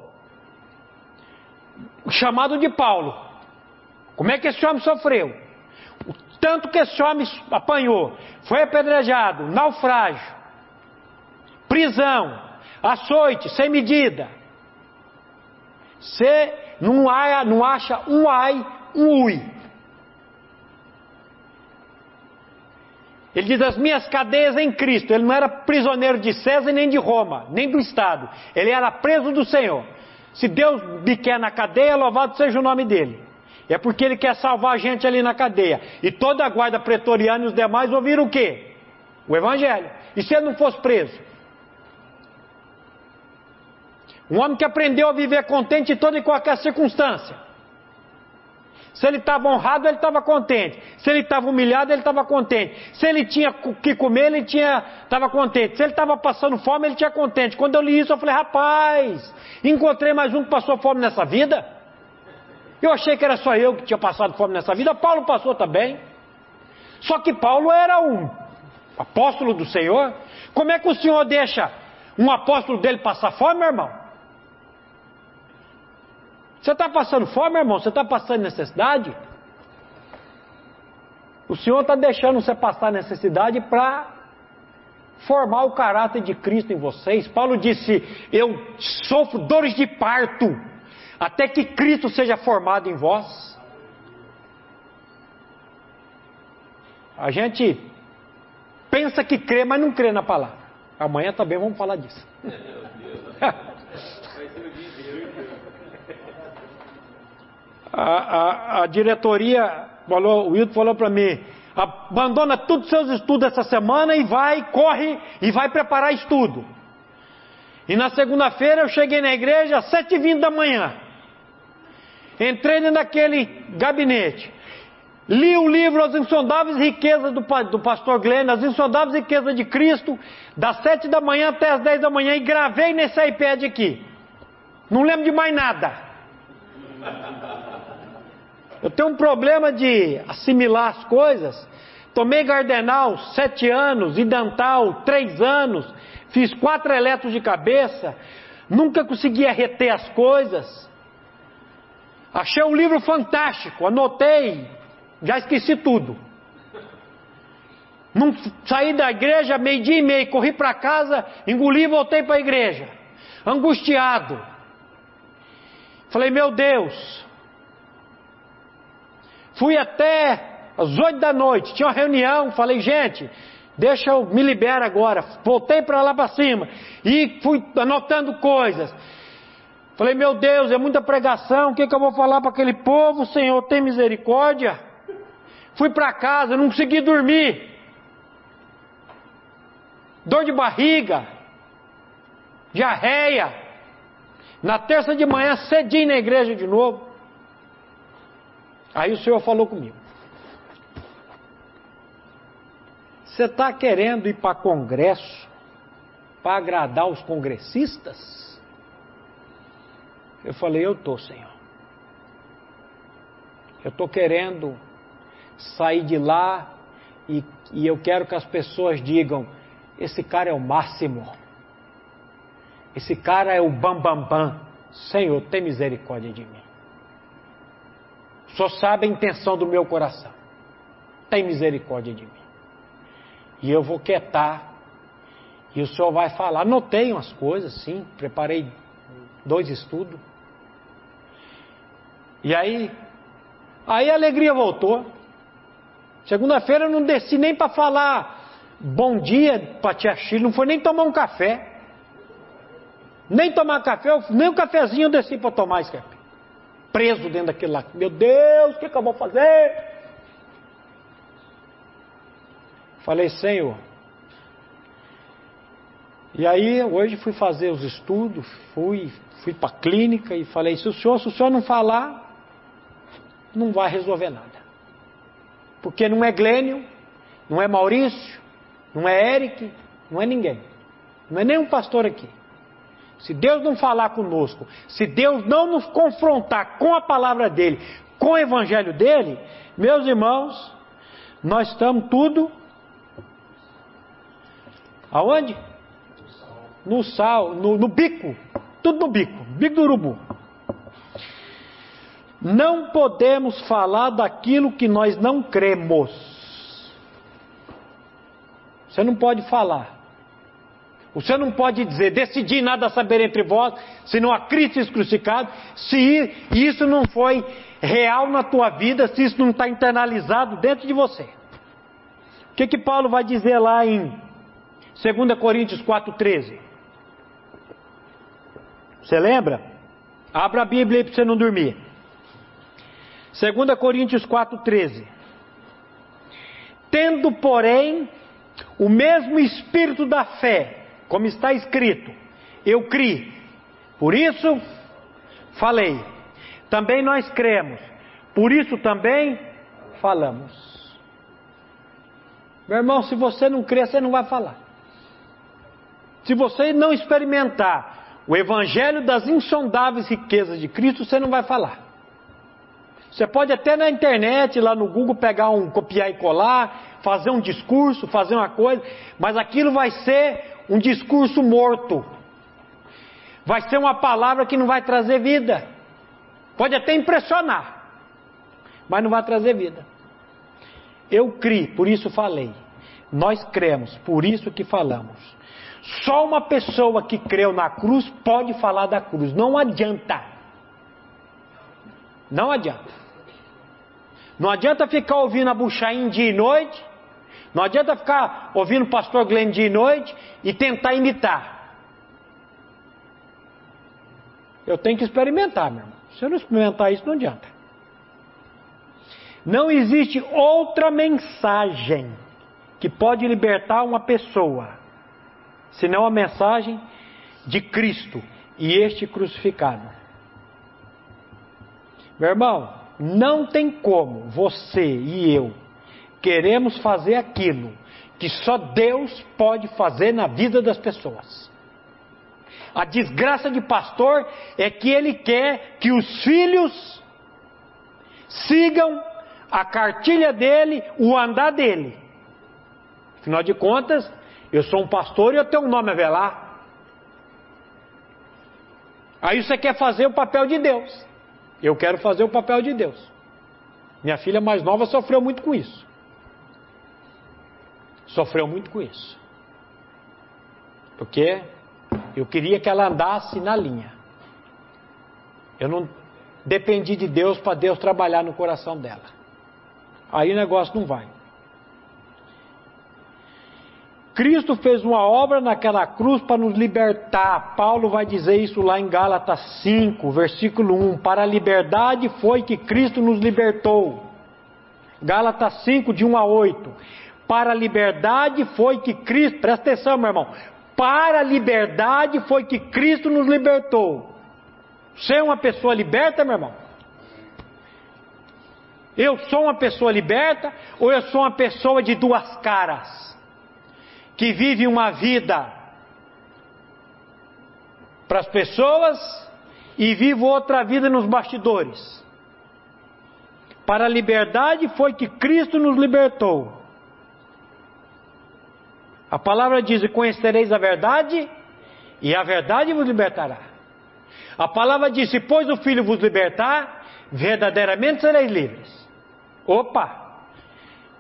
chamado de Paulo. Como é que esse homem sofreu? O tanto que esse homem apanhou. Foi apedrejado, naufrágio, prisão, açoite, sem medida. Você não, não acha um ai, um ui. Ele diz: As minhas cadeias em Cristo. Ele não era prisioneiro de César nem de Roma, nem do Estado. Ele era preso do Senhor. Se Deus me quer na cadeia, louvado seja o nome dele. É porque ele quer salvar a gente ali na cadeia. E toda a guarda pretoriana e os demais ouviram o quê? O Evangelho. E se ele não fosse preso? Um homem que aprendeu a viver contente em toda e qualquer circunstância. Se ele estava honrado, ele estava contente. Se ele estava humilhado, ele estava contente. Se ele tinha que comer, ele estava contente. Se ele estava passando fome, ele tinha contente. Quando eu li isso, eu falei, rapaz, encontrei mais um que passou fome nessa vida. Eu achei que era só eu que tinha passado fome nessa vida. Paulo passou também. Só que Paulo era um apóstolo do Senhor. Como é que o Senhor deixa um apóstolo dele passar fome, meu irmão? Você está passando fome, irmão? Você está passando necessidade? O Senhor está deixando você passar necessidade para formar o caráter de Cristo em vocês. Paulo disse: Eu sofro dores de parto, até que Cristo seja formado em vós. A gente pensa que crê, mas não crê na palavra. Amanhã também vamos falar disso. *laughs* a, a, a diretoria falou, o Wilton falou para mim, abandona todos os seus estudos essa semana e vai, corre e vai preparar estudo. E na segunda-feira eu cheguei na igreja às sete e vinte da manhã. Entrei naquele gabinete. Li o livro As Insondáveis Riquezas do, do pastor Glenn, As Insondáveis Riquezas de Cristo, das sete da manhã até as dez da manhã e gravei nesse iPad aqui. Não lembro de mais nada. Eu tenho um problema de assimilar as coisas. Tomei Gardenal sete anos, Idantal três anos, fiz quatro eletros de cabeça, nunca conseguia reter as coisas. Achei um livro fantástico, anotei, já esqueci tudo. Não saí da igreja meio-dia e meio, corri para casa, engoli e voltei para a igreja, angustiado. Falei, meu Deus, Fui até às oito da noite, tinha uma reunião, falei, gente, deixa eu me libera agora. Voltei para lá para cima e fui anotando coisas. Falei, meu Deus, é muita pregação, o que, que eu vou falar para aquele povo? Senhor, tem misericórdia. Fui para casa, não consegui dormir. Dor de barriga, diarreia. Na terça de manhã, cedinho na igreja de novo. Aí o Senhor falou comigo. Você está querendo ir para congresso para agradar os congressistas? Eu falei, eu estou, Senhor. Eu estou querendo sair de lá e, e eu quero que as pessoas digam: esse cara é o máximo. Esse cara é o bambambam. Bam, bam. Senhor, tem misericórdia de mim. Só sabe a intenção do meu coração. Tem misericórdia de mim. E eu vou quietar. E o Senhor vai falar. Anotei umas coisas, sim. Preparei dois estudos. E aí, aí a alegria voltou. Segunda-feira eu não desci nem para falar bom dia para tia Chile, não foi nem tomar um café. Nem tomar café, nem um cafezinho eu desci para tomar esse café. Preso dentro daquele lá. Meu Deus, o que, que eu vou fazer? Falei, Senhor. E aí, hoje fui fazer os estudos, fui, fui para a clínica e falei: se o senhor, se o senhor não falar, não vai resolver nada. Porque não é Glênio, não é Maurício, não é Eric, não é ninguém. Não é nenhum pastor aqui. Se Deus não falar conosco, se Deus não nos confrontar com a palavra dele, com o evangelho dele, meus irmãos, nós estamos tudo aonde? No sal, no, no bico, tudo no bico, bico do urubu. Não podemos falar daquilo que nós não cremos. Você não pode falar. Você não pode dizer, decidir nada saber entre vós, senão a Cristo crucificado, se isso não foi real na tua vida, se isso não está internalizado dentro de você. O que que Paulo vai dizer lá em 2 Coríntios 4,13? Você lembra? Abra a Bíblia aí para você não dormir. 2 Coríntios 4,13. Tendo, porém, o mesmo espírito da fé, como está escrito, eu criei, por isso falei. Também nós cremos, por isso também falamos. Meu irmão, se você não crer, você não vai falar. Se você não experimentar o evangelho das insondáveis riquezas de Cristo, você não vai falar. Você pode até na internet, lá no Google, pegar um copiar e colar, fazer um discurso, fazer uma coisa, mas aquilo vai ser um discurso morto. Vai ser uma palavra que não vai trazer vida. Pode até impressionar, mas não vai trazer vida. Eu criei, por isso falei. Nós cremos, por isso que falamos. Só uma pessoa que creu na cruz pode falar da cruz. Não adianta. Não adianta. Não adianta ficar ouvindo a Buchaim dia e noite, não adianta ficar ouvindo o pastor Glenn dia e noite e tentar imitar. Eu tenho que experimentar, meu irmão. Se eu não experimentar isso, não adianta. Não existe outra mensagem que pode libertar uma pessoa, senão a mensagem de Cristo e este crucificado. Meu irmão, não tem como você e eu queremos fazer aquilo que só Deus pode fazer na vida das pessoas. A desgraça de pastor é que ele quer que os filhos sigam a cartilha dele, o andar dele. Afinal de contas, eu sou um pastor e eu tenho um nome a velar. Aí você quer fazer o papel de Deus. Eu quero fazer o papel de Deus. Minha filha mais nova sofreu muito com isso. Sofreu muito com isso. Porque eu queria que ela andasse na linha. Eu não dependi de Deus para Deus trabalhar no coração dela. aí o negócio não vai. Cristo fez uma obra naquela cruz para nos libertar. Paulo vai dizer isso lá em Gálatas 5, versículo 1. Para a liberdade foi que Cristo nos libertou. Gálatas 5, de 1 a 8. Para a liberdade foi que Cristo, presta atenção, meu irmão. Para a liberdade foi que Cristo nos libertou. Você é uma pessoa liberta, meu irmão? Eu sou uma pessoa liberta ou eu sou uma pessoa de duas caras? que vive uma vida para as pessoas e vivo outra vida nos bastidores. Para a liberdade foi que Cristo nos libertou. A palavra diz: conhecereis a verdade, e a verdade vos libertará. A palavra diz: se pois o Filho vos libertar, verdadeiramente sereis livres. Opa!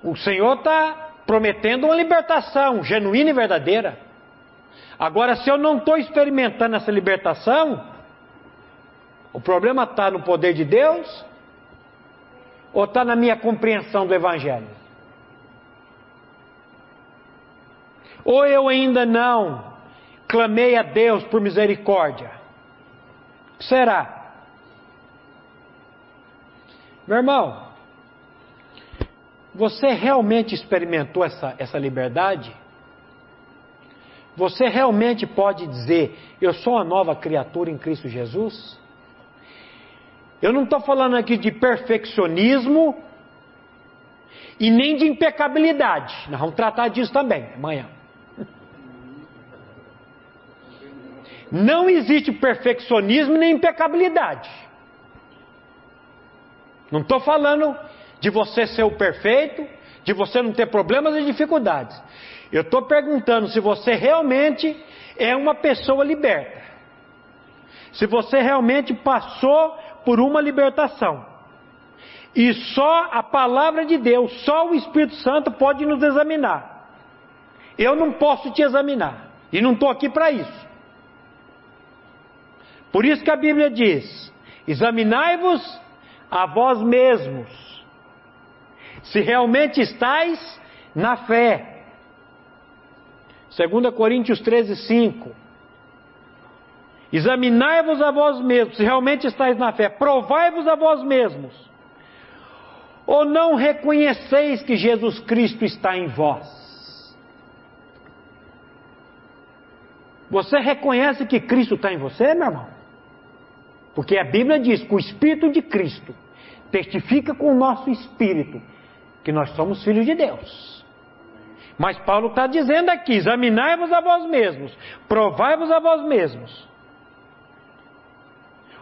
O Senhor está prometendo uma libertação genuína e verdadeira. Agora, se eu não estou experimentando essa libertação, o problema está no poder de Deus ou está na minha compreensão do Evangelho? Ou eu ainda não clamei a Deus por misericórdia? Será? Meu irmão, você realmente experimentou essa, essa liberdade? Você realmente pode dizer: Eu sou uma nova criatura em Cristo Jesus? Eu não estou falando aqui de perfeccionismo e nem de impecabilidade. Nós vamos tratar disso também amanhã. Não existe perfeccionismo nem impecabilidade. Não estou falando de você ser o perfeito, de você não ter problemas e dificuldades. Eu estou perguntando se você realmente é uma pessoa liberta. Se você realmente passou por uma libertação. E só a palavra de Deus, só o Espírito Santo pode nos examinar. Eu não posso te examinar. E não estou aqui para isso. Por isso que a Bíblia diz: examinai-vos a vós mesmos se realmente estáis na fé. 2 Coríntios 13, 5. Examinai-vos a vós mesmos, se realmente estáis na fé, provai-vos a vós mesmos. Ou não reconheceis que Jesus Cristo está em vós? Você reconhece que Cristo está em você, meu irmão? Porque a Bíblia diz que o Espírito de Cristo testifica com o nosso espírito que nós somos filhos de Deus. Mas Paulo está dizendo aqui: examinai-vos a vós mesmos, provai-vos a vós mesmos.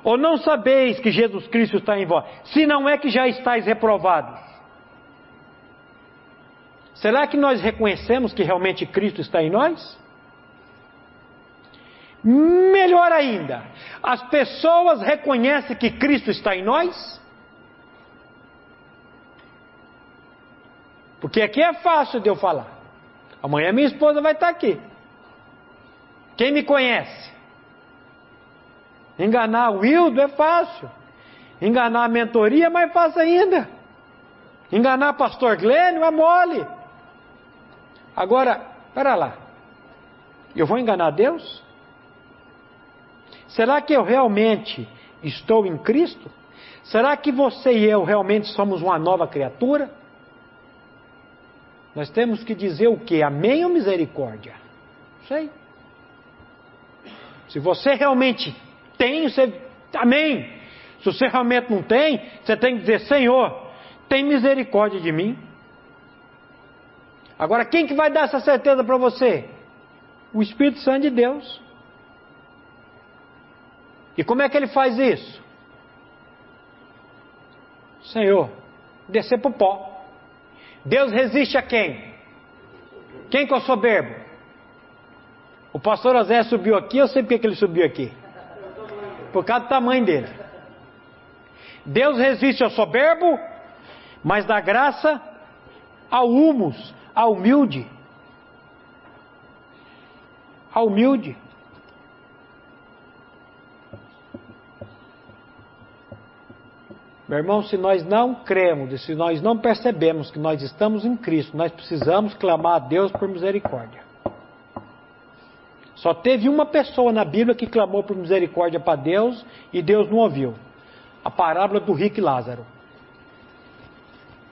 Ou não sabeis que Jesus Cristo está em vós, se não é que já estáis reprovados? Será que nós reconhecemos que realmente Cristo está em nós? Melhor ainda, as pessoas reconhecem que Cristo está em nós? Porque aqui é fácil de eu falar. Amanhã minha esposa vai estar aqui. Quem me conhece? Enganar o Wildo é fácil. Enganar a mentoria é mais fácil ainda. Enganar pastor Glênio é mole. Agora, para lá. Eu vou enganar Deus? Será que eu realmente estou em Cristo? Será que você e eu realmente somos uma nova criatura? Nós temos que dizer o que? Amém ou misericórdia? Sei. Se você realmente tem, você. Amém. Se você realmente não tem, você tem que dizer: Senhor, tem misericórdia de mim. Agora, quem que vai dar essa certeza para você? O Espírito Santo de Deus. E como é que ele faz isso? Senhor, descer para o pó. Deus resiste a quem? Quem que é o soberbo? O pastor José subiu aqui, eu sei porque que ele subiu aqui. Por causa do tamanho dele. Deus resiste ao soberbo, mas dá graça ao humus, ao humilde. Ao humilde. Meu irmão, se nós não cremos, se nós não percebemos que nós estamos em Cristo, nós precisamos clamar a Deus por misericórdia. Só teve uma pessoa na Bíblia que clamou por misericórdia para Deus e Deus não ouviu. A parábola do rico Lázaro.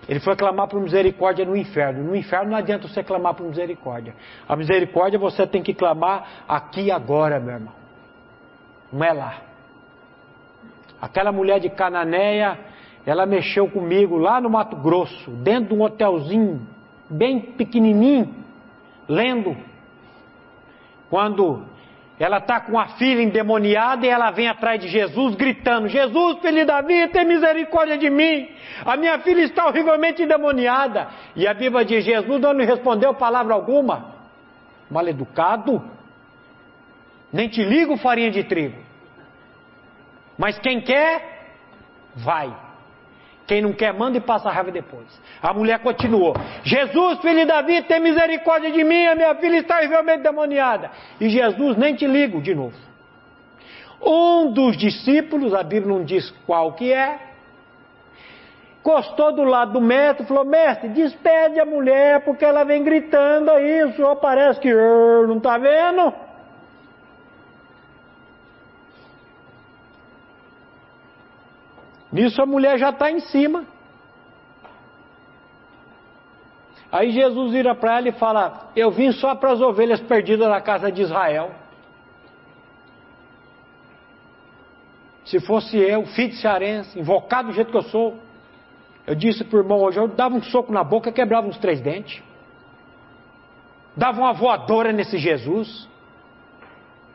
Ele foi clamar por misericórdia no inferno. No inferno não adianta você clamar por misericórdia. A misericórdia você tem que clamar aqui e agora, meu irmão. Não é lá. Aquela mulher de Cananéia, ela mexeu comigo lá no Mato Grosso, dentro de um hotelzinho bem pequenininho, lendo. Quando ela está com a filha endemoniada e ela vem atrás de Jesus gritando: Jesus, filho de Davi, tem misericórdia de mim. A minha filha está horrivelmente endemoniada. E a Bíblia diz: Jesus não lhe respondeu palavra alguma. Mal educado. Nem te ligo farinha de trigo. Mas quem quer, vai. Quem não quer, manda e passa a raiva depois. A mulher continuou: Jesus, filho de Davi, tem misericórdia de mim, a minha filha está horrivelmente demoniada. E Jesus, nem te ligo de novo. Um dos discípulos, a Bíblia não diz qual que é, encostou do lado do mestre e falou: Mestre, despede a mulher, porque ela vem gritando aí, o senhor parece que não está vendo. Nisso a mulher já está em cima. Aí Jesus vira para ela e fala: Eu vim só para as ovelhas perdidas na casa de Israel. Se fosse eu, filho de cearense, invocado do jeito que eu sou, eu disse para o irmão hoje: eu dava um soco na boca, quebrava uns três dentes, dava uma voadora nesse Jesus.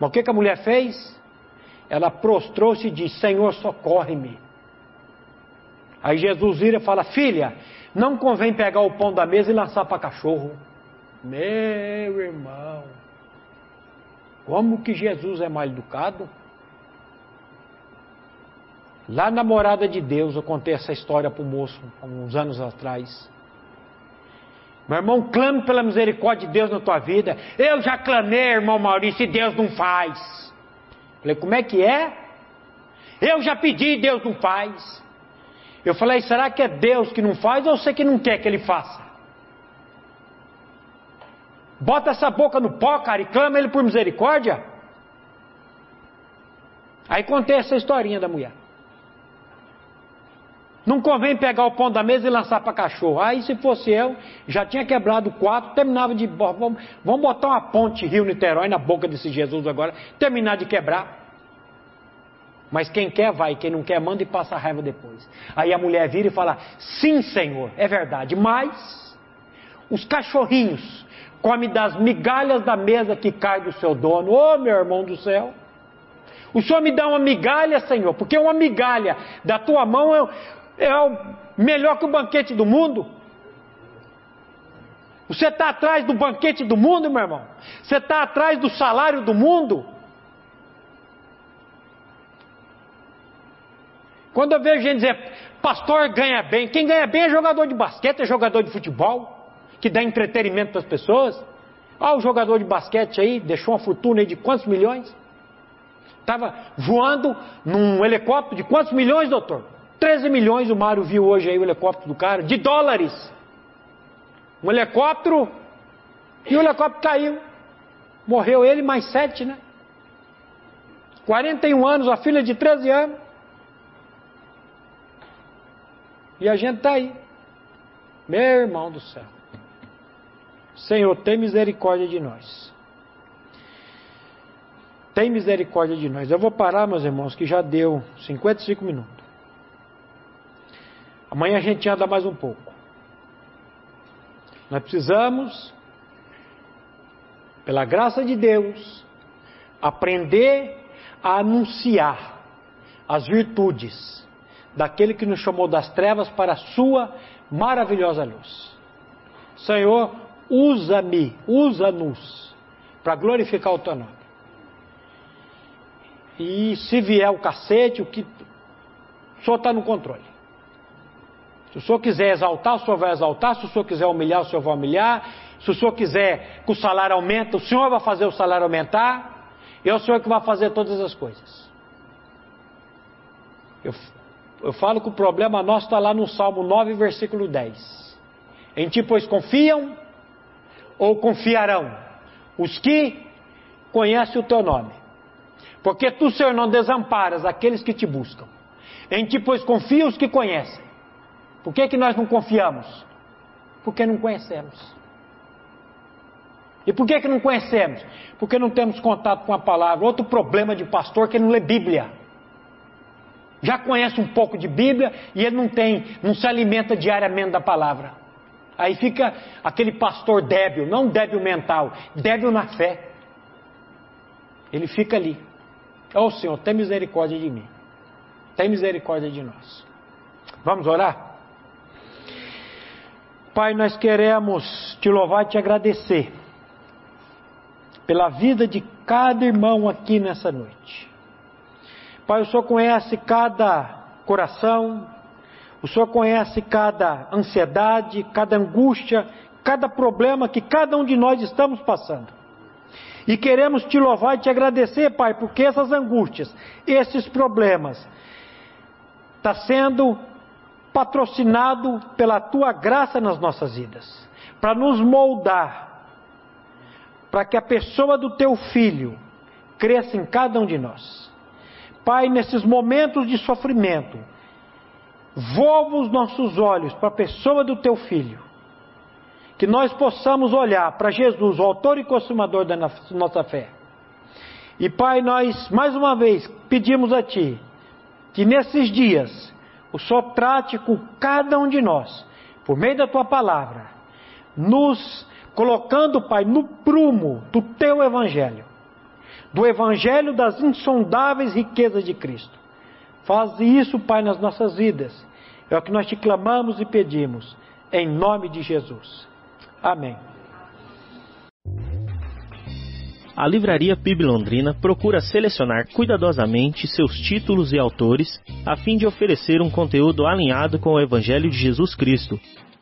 Mas o que, que a mulher fez? Ela prostrou-se e disse: Senhor, socorre-me. Aí Jesus vira e fala: Filha, não convém pegar o pão da mesa e lançar para cachorro. Meu irmão, como que Jesus é mal educado? Lá na morada de Deus, eu contei essa história para o moço, há uns anos atrás. Meu irmão, clame pela misericórdia de Deus na tua vida. Eu já clamei, irmão Maurício, e Deus não faz. Falei, como é que é? Eu já pedi e Deus não faz. Eu falei, será que é Deus que não faz ou você que não quer que ele faça? Bota essa boca no pó, cara, e clama ele por misericórdia. Aí contei essa historinha da mulher. Não convém pegar o pão da mesa e lançar para cachorro. Aí, se fosse eu, já tinha quebrado quatro, terminava de. Vamos, vamos botar uma ponte Rio-Niterói na boca desse Jesus agora, terminar de quebrar. Mas quem quer vai, quem não quer manda e passa raiva depois. Aí a mulher vira e fala: Sim, Senhor, é verdade, mas os cachorrinhos comem das migalhas da mesa que cai do seu dono. Ô oh, meu irmão do céu, o Senhor me dá uma migalha, Senhor, porque uma migalha da tua mão é, é o melhor que o banquete do mundo. Você está atrás do banquete do mundo, meu irmão? Você está atrás do salário do mundo? Quando eu vejo gente dizer, pastor ganha bem, quem ganha bem é jogador de basquete, é jogador de futebol, que dá entretenimento para as pessoas. Olha o jogador de basquete aí, deixou uma fortuna aí de quantos milhões? Estava voando num helicóptero de quantos milhões, doutor? 13 milhões o Mário viu hoje aí o helicóptero do cara, de dólares. Um helicóptero, e o helicóptero caiu. Morreu ele mais sete, né? 41 anos, a filha de 13 anos. E a gente está aí. Meu irmão do céu. Senhor, tem misericórdia de nós. Tem misericórdia de nós. Eu vou parar, meus irmãos, que já deu 55 minutos. Amanhã a gente anda mais um pouco. Nós precisamos, pela graça de Deus, aprender a anunciar as virtudes daquele que nos chamou das trevas para a sua maravilhosa luz. Senhor, usa-me, usa-nos para glorificar o teu nome. E se vier o cacete, o que. O Senhor está no controle. Se o Senhor quiser exaltar, o Senhor vai exaltar. Se o Senhor quiser humilhar, o Senhor vai humilhar. Se o Senhor quiser que o salário aumente, o Senhor vai fazer o salário aumentar. E é o Senhor que vai fazer todas as coisas. Eu eu falo que o problema nosso está lá no Salmo 9, versículo 10. Em ti, pois, confiam ou confiarão os que conhecem o teu nome. Porque tu, Senhor, não desamparas aqueles que te buscam. Em ti, pois, confiam os que conhecem. Por que, que nós não confiamos? Porque não conhecemos. E por que, que não conhecemos? Porque não temos contato com a palavra. Outro problema de pastor que não lê Bíblia. Já conhece um pouco de Bíblia e ele não tem, não se alimenta diariamente da palavra. Aí fica aquele pastor débil, não débil mental, débil na fé. Ele fica ali. Ó oh, Senhor, tem misericórdia de mim. Tem misericórdia de nós. Vamos orar? Pai, nós queremos te louvar e te agradecer pela vida de cada irmão aqui nessa noite. Pai, o Senhor conhece cada coração, o Senhor conhece cada ansiedade, cada angústia, cada problema que cada um de nós estamos passando. E queremos te louvar e te agradecer, Pai, porque essas angústias, esses problemas, está sendo patrocinado pela tua graça nas nossas vidas, para nos moldar, para que a pessoa do teu filho cresça em cada um de nós. Pai, nesses momentos de sofrimento, volva os nossos olhos para a pessoa do teu filho, que nós possamos olhar para Jesus, o autor e consumador da nossa fé. E Pai, nós mais uma vez pedimos a Ti que nesses dias o Senhor trate com cada um de nós, por meio da Tua palavra, nos colocando, Pai, no prumo do Teu Evangelho, do Evangelho das insondáveis riquezas de Cristo. Faz isso, Pai, nas nossas vidas. É o que nós te clamamos e pedimos, em nome de Jesus. Amém. A Livraria PIB Londrina procura selecionar cuidadosamente seus títulos e autores a fim de oferecer um conteúdo alinhado com o Evangelho de Jesus Cristo.